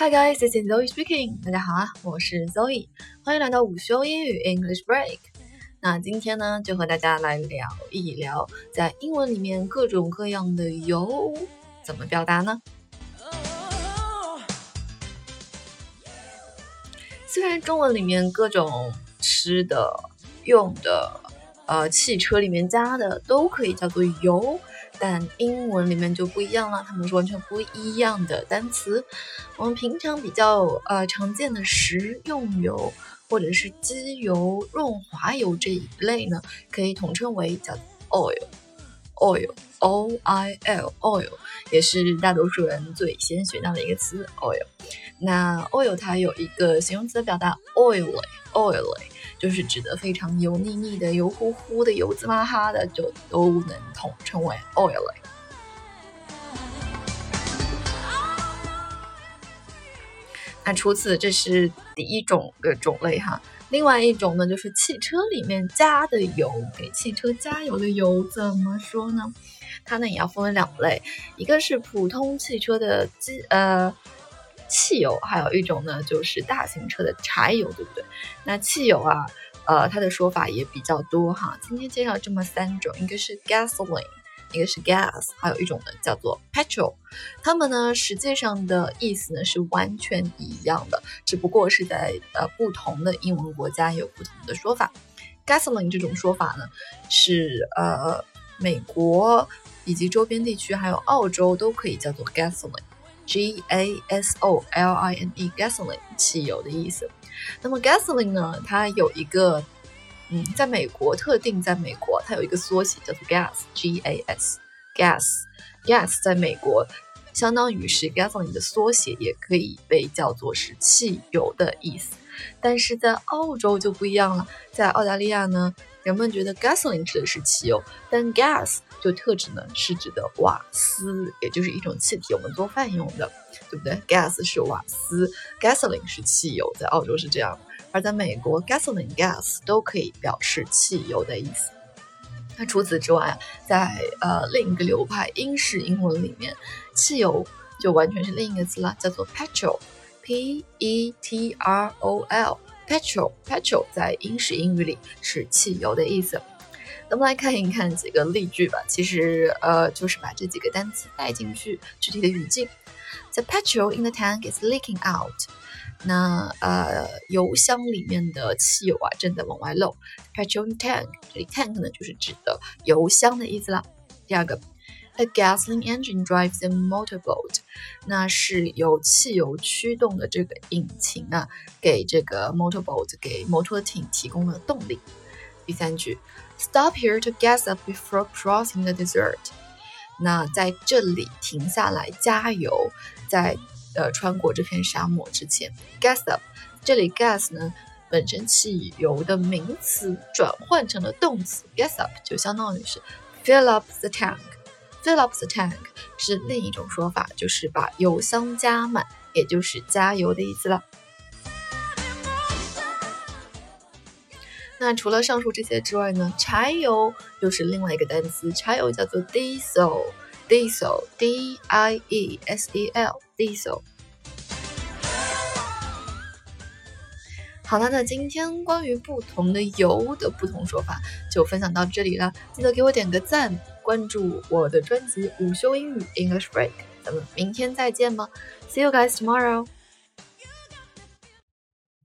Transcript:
Hi guys, this is Zoe speaking. 大家好啊，我是 Zoe，欢迎来到午休英语 English Break。那今天呢，就和大家来聊一聊，在英文里面各种各样的油怎么表达呢？虽然中文里面各种吃的、用的，呃，汽车里面加的都可以叫做油。但英文里面就不一样了，它们是完全不一样的单词。我们平常比较呃常见的食用油或者是机油、润滑油这一类呢，可以统称为叫 oil，oil，o i l，oil，也是大多数人最先学到的一个词 oil。那 oil 它有一个形容词表达 oily，oily。就是指的非常油腻腻的、油乎乎的、油滋啦哈的，就都能统称为 oily。那除此，这是第一种的种类哈。另外一种呢，就是汽车里面加的油，给汽车加油的油怎么说呢？它呢也要分为两类，一个是普通汽车的机呃。汽油，还有一种呢，就是大型车的柴油，对不对？那汽油啊，呃，它的说法也比较多哈。今天介绍这么三种，一个是 gasoline，一个是 gas，还有一种呢叫做 petrol。它们呢实际上的意思呢是完全一样的，只不过是在呃不同的英文国家有不同的说法。gasoline 这种说法呢是呃美国以及周边地区还有澳洲都可以叫做 gasoline。G A S O L I N E gasoline 汽油的意思。那么 gasoline 呢？它有一个，嗯，在美国特定在美国，它有一个缩写叫做 gas，G A S gas gas 在美国相当于是 gasoline 的缩写，也可以被叫做是汽油的意思。但是在澳洲就不一样了，在澳大利亚呢，人们觉得 gasoline 指的是汽油，但 gas 就特指呢是指的瓦斯，也就是一种气体，我们做饭用的，对不对？gas 是瓦斯，gasoline 是汽油，在澳洲是这样，而在美国，gasoline、gas 都可以表示汽油的意思。那除此之外，在呃另一个流派英式英文里面，汽油就完全是另一个词了，叫做 petrol，P E T R O L Petrol, petrol 在英式英语里是汽油的意思。那么来看一看几个例句吧。其实，呃，就是把这几个单词带进去具体的语境。The petrol in the tank is leaking out。那呃，油箱里面的汽油啊正在往外漏。Petrol in tank，这里 tank 呢就是指的油箱的意思了。第二个。A gasoline engine drives a motorboat，那是由汽油驱动的这个引擎啊，给这个 motorboat 给摩托艇提供了动力。第三句，Stop here to gas up before crossing the desert。那在这里停下来加油，在呃穿过这片沙漠之前，gas up。这里 gas 呢本身汽油的名词转换成了动词，gas up 就相当于是 fill up the tank。Fill up the tank 是另一种说法，就是把油箱加满，也就是加油的意思了。那除了上述这些之外呢，柴油又是另外一个单词，柴油叫做 diesel，diesel，d i e s e l，diesel。好了，那今天关于不同的油的不同说法就分享到这里了，记得给我点个赞，关注我的专辑午休英语 English Break，咱们明天再见吧，See you guys tomorrow。